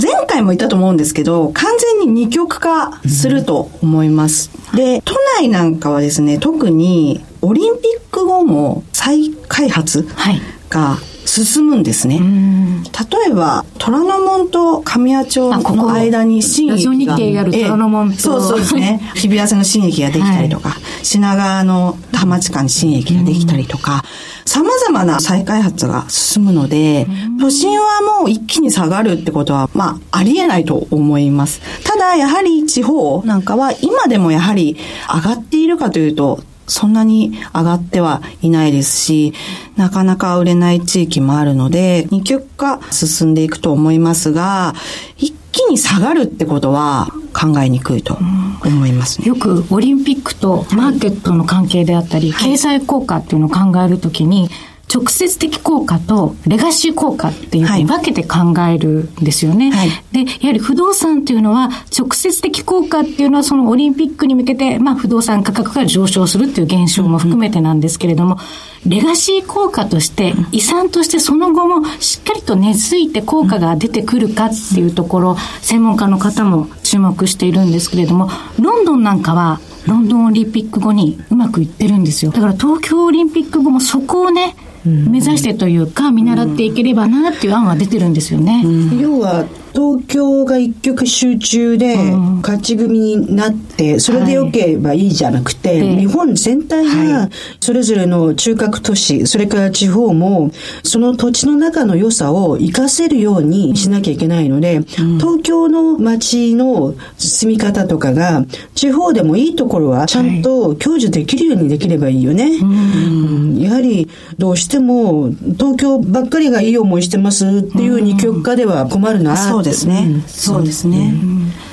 前回も言ったと思うんですけど、完全に二極化すると思います。で、都内なんかはですね、特にオリンピック後も再開発
はい
が進むんですね。例えば、虎ノ門と神谷町の間に新駅が。
虎ノ門
そうそうですね。日比谷線の新駅ができたりとか、品川の田浜地下に新駅ができたりとか、様々な再開発が進むので、都心はもう一気に下がるってことは、まあ、ありえないと思います。ただ、やはり地方なんかは今でもやはり上がっているかというと、そんなに上がってはいないですし、なかなか売れない地域もあるので、二極化進んでいくと思いますが、一気に下がるってことは考えにくいと思いますね。
よくオリンピックとマーケットの関係であったり、経済効果っていうのを考えるときに、直接的効果とレガシー効果っていうふうに分けて考えるんですよね。
はい
で、やはり不動産っていうのは、直接的効果っていうのはそのオリンピックに向けて、まあ不動産価格が上昇するっていう現象も含めてなんですけれども、レガシー効果として、遺産としてその後もしっかりと根付いて効果が出てくるかっていうところ、専門家の方も注目しているんですけれども、ロンドンなんかは、ロンドンオリンピック後にうまくいってるんですよ。だから東京オリンピック後もそこをね、目指してというか、見習っていければなっていう案は出てるんですよね。
要は東京が一極集中で勝ち組になってそれでよければいいじゃなくて、
はい。
日本全体がそれぞれの中核都市それから地方もその土地の中の良さを活かせるようにしなきゃいけないので、東京の街の住み方とかが地方でもいいところはちゃんと享受できるようにできればいいよね。うん。やはりどうしても東京ばっかりがいい思いしてますっていう二極化では困るなって
そうですね。そうですね。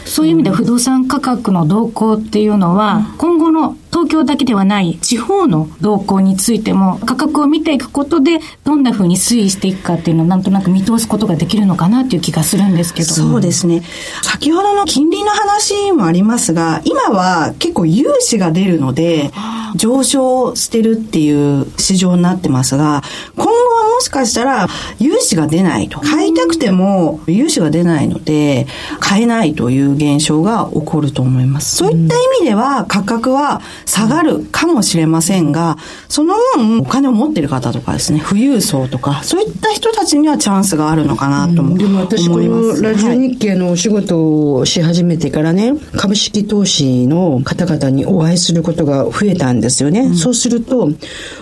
そういう意味で不動産価格の動向っていうのは、今後の東京だけではない地方の動向についても価格を見ていくことでどんな風に推移していくかっていうのをなんとなく見通すことができるのかなっていう気がするんですけど。
そうですね。先ほどの金利の話もありますが、今は結構融資が出るので、上昇してるっていう市場になってますが、今後はもしかしたら融資が出ないと。買いたくても融資が出ないので、買えないという現象が起こると思います。そういった意味では価格は下がるかもしれませんが、その分お金を持ってる方とかですね、富裕層とか、そういった人たちにはチャンスがあるのかなとも思います。
でも私このラジオ
はい
日経のお仕事をし始めてからね、株式投資の方々にお会いすることが増えたんですよね。そうすると、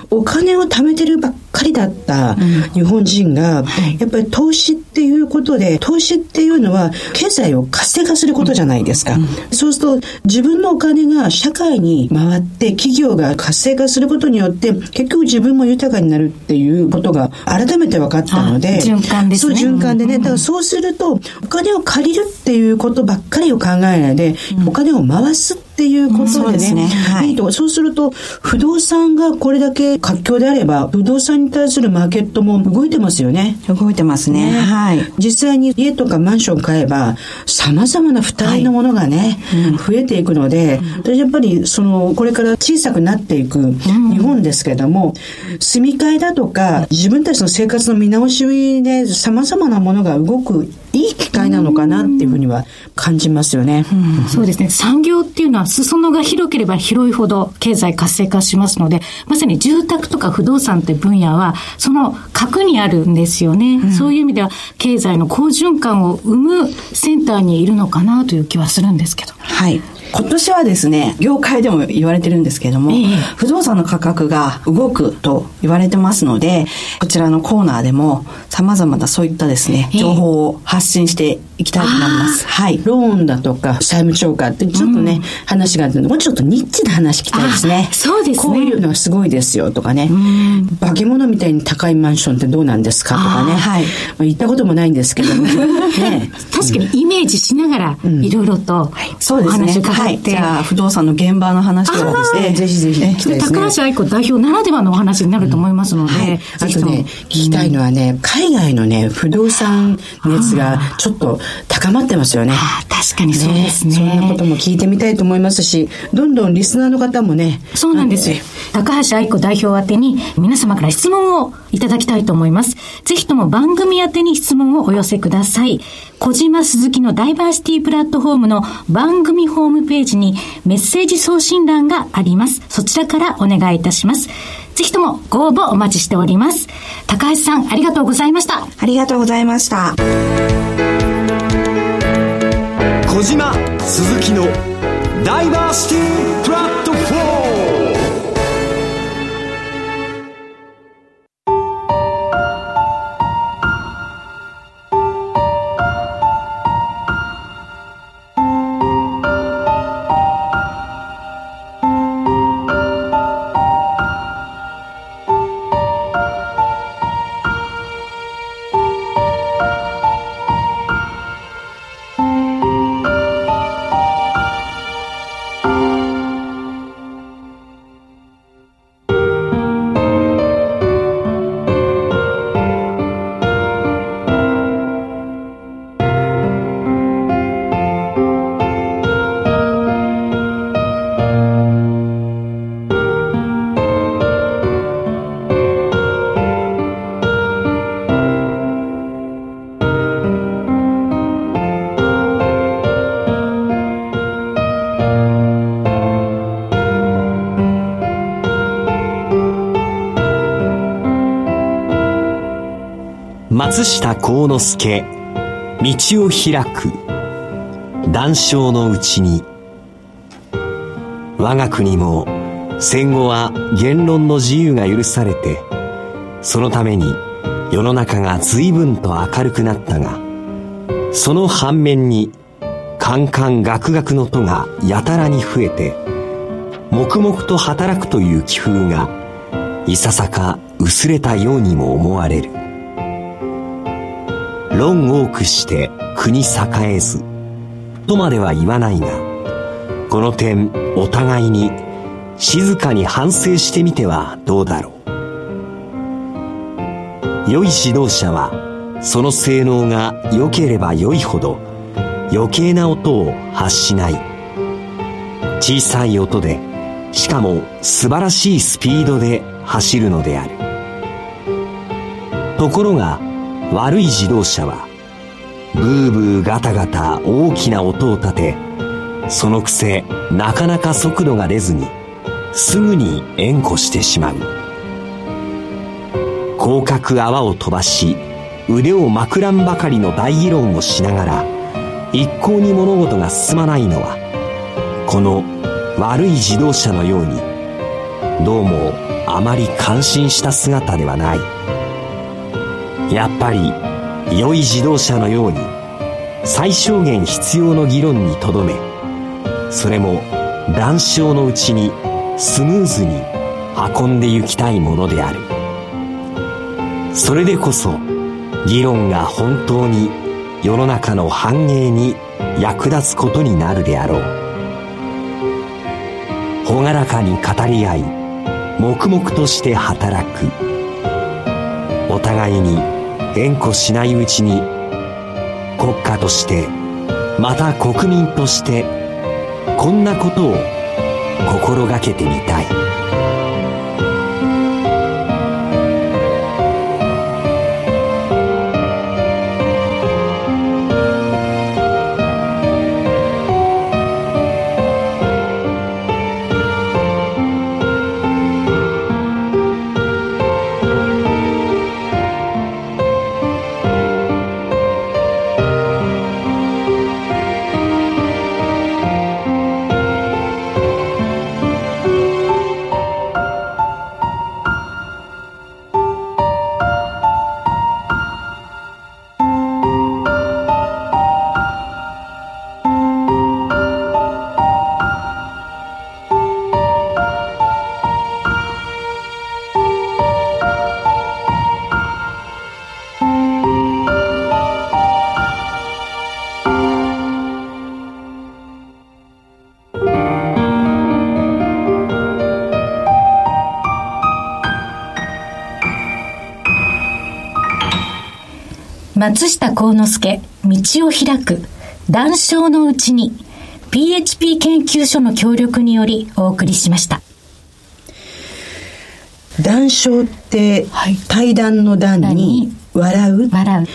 お金を貯めてるばっかりだった日本人が、やっぱり投資っていうことで、投資っていうのは経済を活性化することじゃないですか。そうすると自分のお金が社会に回って企業が活性化することによって結局自分も豊かになるっていうことが改めて分かったので、
あ循環ですね。
そう循環でね。だからそうすると、お金を借りるっていうことばっかりを考えないで、お金を回すっっていうことでね、
ねはい
いいと。そうすると、不動産がこれだけ活況であれば、不動産に対するマーケットも動いてますよね。
動いてますね。はい。
実際に家とかマンション買えば、様々な負担のものがね、増えていくので、私やっぱり、その、これから小さくなっていく日本ですけども、住み替えだとか、自分たちの生活の見直しで様々なものが動くいい機会なのかなっていうふうには感じますよね。
そうですね。産業っていうのは裾野が広ければ広いほど経済活性化しますので、まさに住宅とか不動産って分野は、その核にあるんですよね。そういう意味では、経済の好循環を生むセンターにいるのかなという気はするんですけど。
はい。
今年はですね、業界でも言われてるんですけれども、
ええ。
不動産の価格が動くと言われてますので、こちらのコーナーでも様々なそういったですね、
ええ。
情報を発信していきたいと思います。はい。
ローンだとか債務超過ってちょっとね、話があるので、もうちょっとニッチな話聞きたいですね
あ。そうですね
こういうのはすごいですよとかね。化け物みたいに高いマンションってどうなんですかとかね。
あはい
まあ行ったこともないんですけども。ね。
確かにイメージしながら、いろいろとお
そうですね。
話伺
はい。
って、
じゃあ、不動産の現場の話をですね、
ぜひぜひ聞きたいですね。
高橋愛子代表ならではのお話になると思いますので、
はい、あ
と
ね、聞きたいのはね、海外のね、不動産熱がちょっと高まってますよね。
あー確かにそうですね
そんなことも聞いてみたいと思いますし、どんどんリスナーの方もね、
そうなんですよ。高橋愛子代表宛てに皆様から質問をいただきたいと思います。ぜひとも番組宛てに質問をお寄せください。小島鈴木のダイバーシティプラットフォームの番組ホームページにメッセージ送信欄があります。そちらからお願いいたします。ぜひともご応募お待ちしております。高橋さん、ありがとうございました。
ありがとうございました。
小島鈴木のダイバーシティプラッ
松下幸之助道を開く。談笑のうちに。我が国も戦後は言論の自由が許されてそのために世の中が随分と明るくなったがその反面にカンカンガクガクの音がやたらに増えて黙々と働くという気風がいささか薄れたようにも思われる。論多くして国栄えず。とまでは言わないがこの点お互いに静かに反省してみてはどうだろう。良い指導者はその性能が良ければ良いほど余計な音を発しない。小さい音でしかも素晴らしいスピードで走るのである。ところが悪い自動車はブーブーガタガタ大きな音を立てそのくせなかなか速度が出ずにすぐに縁故してしまう。広角泡を飛ばし腕をまくらんばかりの大議論をしながら一向に物事が進まないのはこの悪い自動車のようにどうもあまり感心した姿ではない。やっぱり良い自動車のように最小限必要の議論にとどめそれも談笑のうちにスムーズに運んで行きたいものである。それでこそ議論が本当に世の中の繁栄に役立つことになるであろう。
朗らかに語り合い黙々として働く。お互いに縁故しないうちに国家としてまた国民としてこんなことを心がけてみたい。
松下幸之助、道を開く、談笑のうちに、PHP 研究所の協力によりお送りしました。
談笑って、対談の談に笑う？
笑う。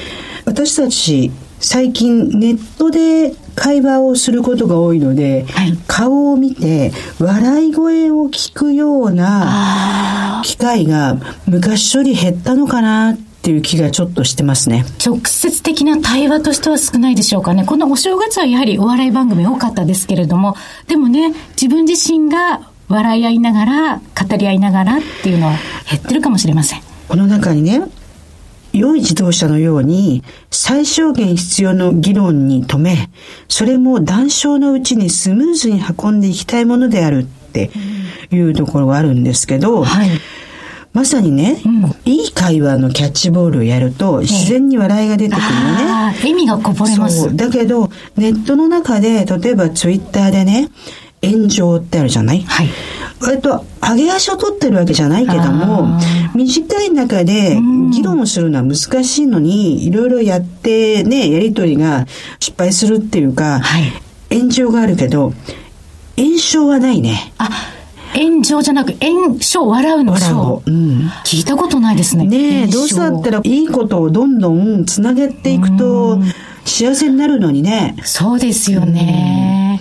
私たち最近ネットで会話をすることが多いので、
はい
顔を見て笑い声を聞くような機会が昔より減ったのかなっていう気がちょっとしてますね。
直接的な対話としては少ないでしょうかね。このお正月はやはりお笑い番組多かったですけれども、でもね、自分自身が笑い合いながら、語り合いながらっていうのは減ってるかもしれません。
この中にね、良い自動車のように最小限必要の議論に止め、それも談笑のうちにスムーズに運んでいきたいものであるっていうところがあるんですけど、
はい。
まさにね、いい会話のキャッチボールをやると自然に笑いが出てくるのね。
ああ、笑みがこぼれます。
だけど、ネットの中で、例えばツイッターでね、炎上ってあるじゃない？
はい。
割と上げ足を取ってるわけじゃないけども
あ、
短い中で議論をするのは難しいのに、いろいろやってね、やりとりが失敗するっていうか、
はい
炎上があるけど、炎症はないね。
あ、炎上じゃなく、炎症、笑うの
笑
症
う。。うん。
聞いたことないですね。
ねどうせだったらいいことをどんどんつなげていくと幸せになるのにね。
そうですよね。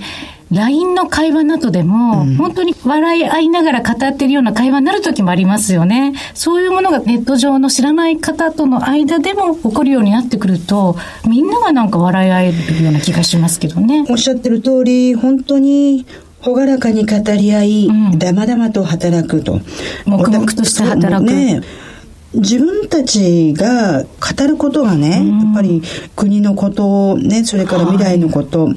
LINE の会話などでも、本当に笑い合いながら語ってるような会話になる時もありますよね。そういうものがネット上の知らない方との間でも起こるようになってくると、みんながなんか笑い合えるような気がしますけどね。
おっしゃってる通り、本当に朗らかに語り合い、
うん
だまだまと働くと。
黙々として働く
ね自分たちが語ることがね、やっぱり国のこと、ね、それから未来のこと、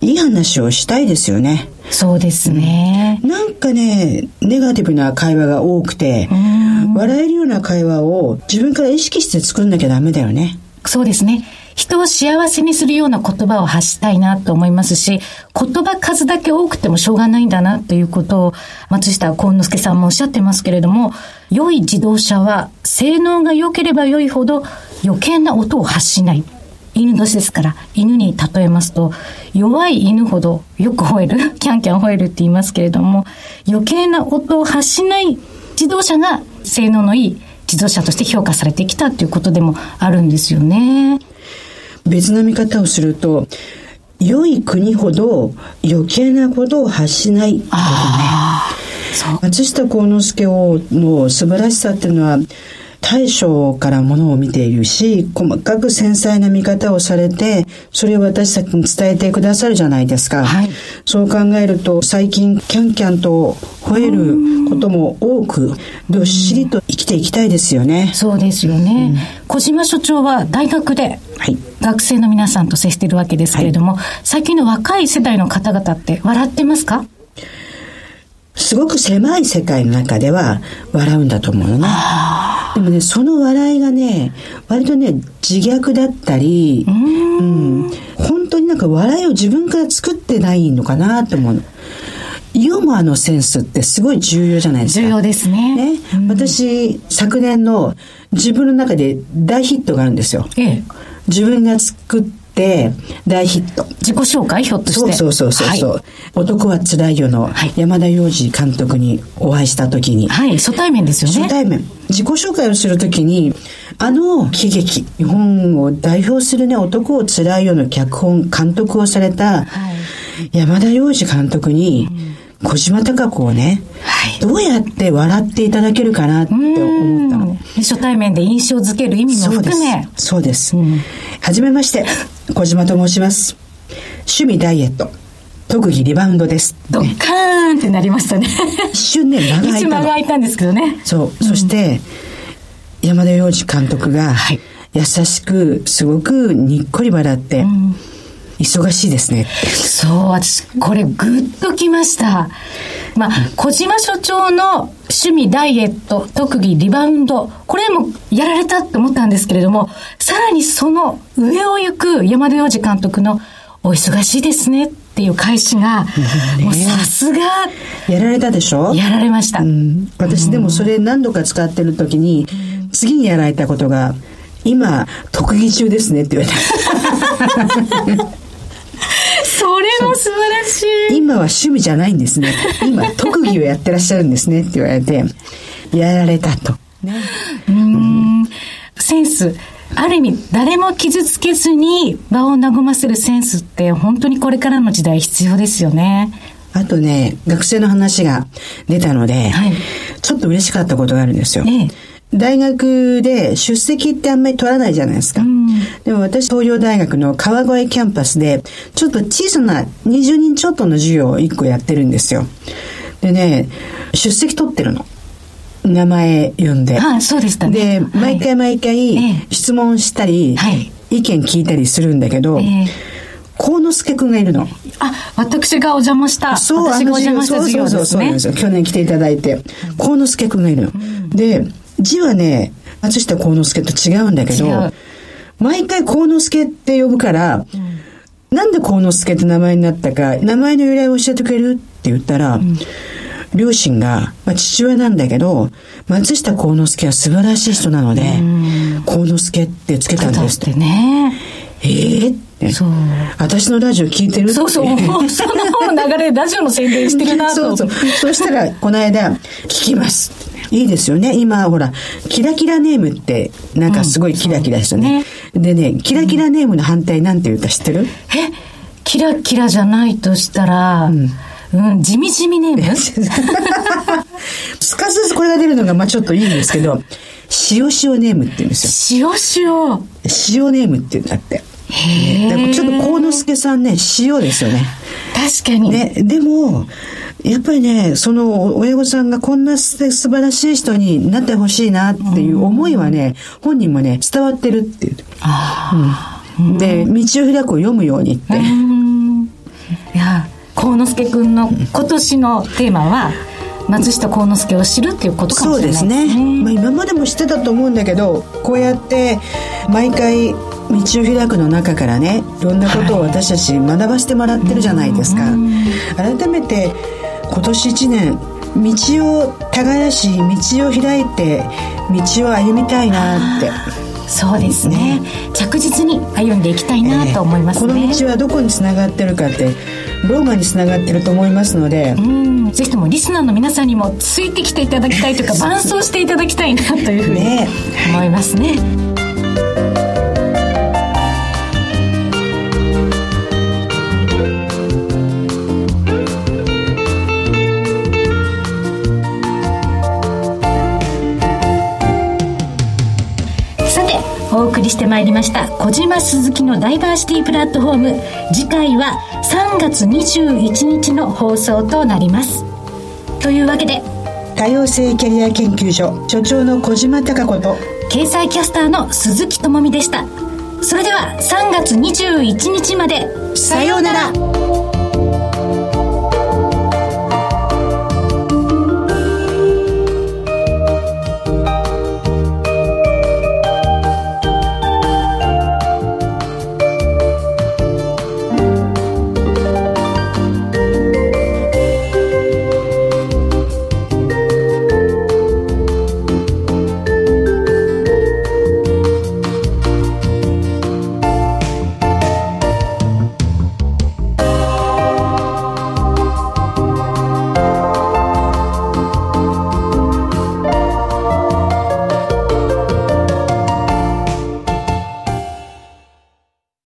いい話をしたいですよね。
そうですね。
なんかね、ネガティブな会話が多くて、笑えるような会話を自分から意識して作んなきゃダメだよね。
そうですね。人を幸せにするような言葉を発したいなと思いますし、言葉数だけ多くてもしょうがないんだなということを松下幸之助さんもおっしゃってますけれども、良い自動車は性能が良ければ良いほど余計な音を発しない。犬年ですから、犬に例えますと、弱い犬ほどよく吠える、キャンキャン吠えるって言いますけれども、余計な音を発しない自動車が性能のいい自動車として評価されてきたということでもあるんですよね。
別の見方をすると、良い国ほど余計なことを発しないことね。松下幸之助をの素晴らしさっていうのは、大将からものを見ているし、細かく繊細な見方をされて、それを私たちに伝えてくださるじゃないですか。
はい
そう考えると、最近、キャンキャンと吠えることも多く、どっしりと生きていきたいですよね。
そうですよね。小島所長は大学で
はい。
学生の皆さんと接しているわけですけれども、最近の若い世代の方々って笑ってますか？
すごく狭い世界の中では笑うんだと思うのね。でもね、その笑いがね、割とね、自虐だったり、うん、本当になんか笑いを自分から作ってないのかなと思うの。ユーモアのセンスってすごい重要じゃないですか。
重要ですね。
ね、私、昨年の自分の中で大ヒットがあるんですよ。
ええ。
自分が作って大ヒット。
自己紹介ひょっとして。
そうそうそうそう、
はい
男はつらいよの山田洋次監督にお会いした時に、
はい、初対面ですよね。
初対面。自己紹介をするときに、あの喜劇、日本を代表するね、男をつらいよの脚本、監督をされた、山田洋次監督に、小島貴子をね、どうやって笑っていただけるかなって思ったの。
初対面で印象づける意味も含め。
そうです。そうです。はじめまして、小島と申します。趣味ダイエット。特技リバウンドです。
ドッカーンってなりましたね。
一瞬ね、間が空いた
一
の。
間が空いたんですけどね。
そう。そして、山田洋次監督が、優しく、すごくにっこり笑って、忙しいですね。
そう、私、これグッときました。まあ、小島所長の趣味ダイエット、特技リバウンド、これもやられたって思ったんですけれども、さらにその上を行く山田洋次監督のお忙しいですねっていう返しが、もうさすが。
やられたでしょ？
やられました。
うん、私でもそれ何度か使ってる時に、次にやられたことが、今、特技中ですねって言われた。
それも素晴らしい。
今は趣味じゃないんですね。今、特技をやってらっしゃるんですねって言われて、やられたと。
うん。センス。ある意味、誰も傷つけずに場を和ませるセンスって本当にこれからの時代必要ですよね。
あとね、学生の話が出たので、はい、ちょっと嬉しかったことがあるんですよ。ええ、大学で出席ってあんまり取らないじゃないですか。うん、でも私、東洋大学の川越キャンパスで、ちょっと小さな20人ちょっとの授業を1個やってるんですよ。でね、出席取ってるの。名前呼んで。
ああそうでしたね。
で、毎回毎回質問したり、はい、意見聞いたりするんだけど、えー幸之助くんがいるの。
あ、私がお邪魔した。
そう、
私がお邪魔した授業ですね。
そうそうそうそう去年来ていただいて。幸之助くんがいるの。うん、で、字はね、松下幸之助と違うんだけど、毎回幸之助って呼ぶから、うん、なんで幸之助って名前になったか、名前の由来を教えてくれるって言ったら、うん両親が、まあ、父親なんだけど、松下幸之助は素晴らしい人なので、幸之助ってつけたんです
って。ね。
えーって。そう。私のラジオ聞いてる。
そうそう。その流れでラジオの宣伝してるなと。
そうそう。そしたら、この間、聞きます。いいですよね。今、ほら、キラキラネームって、なんかすごいキラキラしたね。うん、ねでね、キラキラネームの反対なんて言うか知ってる、
え？キラキラじゃないとしたら、うんうん、地味地味ネーム？
すかさずこれが出るのが、まあちょっといいんですけど、塩塩ネームって言うんです
よ。塩塩
塩ネームって言うんだって。へえ。ちょっと幸之助さんね、塩ですよね。
確かに。
ね、でも、やっぱりね、その親御さんがこんな素晴らしい人になってほしいなっていう思いはね、本人もね、伝わってるっていう。あうん、で、道を開くを読むようにって。
いや、幸之助くんの今年のテーマは、松下幸之助を知るっていうことかもしれないですね。
そうですね。まあ今までも知ってたと思うんだけど、こうやって毎回道を開くの中からね、いろんなことを私たち学ばせてもらってるじゃないですか。はい、改めて今年1年、道を耕し、道を開いて、道を歩みたいなって。
そうですね、ね、着実に歩んでいきたいなと思いますね、
えー、この道はどこにつながってるかってローマにつながってると思いますので。
うんぜひともリスナーの皆さんにもついてきていただきたいとい うか伴走していただきたいなというふうに思いますねねりしてまいりました小島鈴木のダイバーシティプラットフォーム。次回は3月21日の放送となります。というわけで
多様性キャリア研究所所長の小島貴子と
掲載キャスターの鈴木智美でした。それでは3月21日まで
さようなら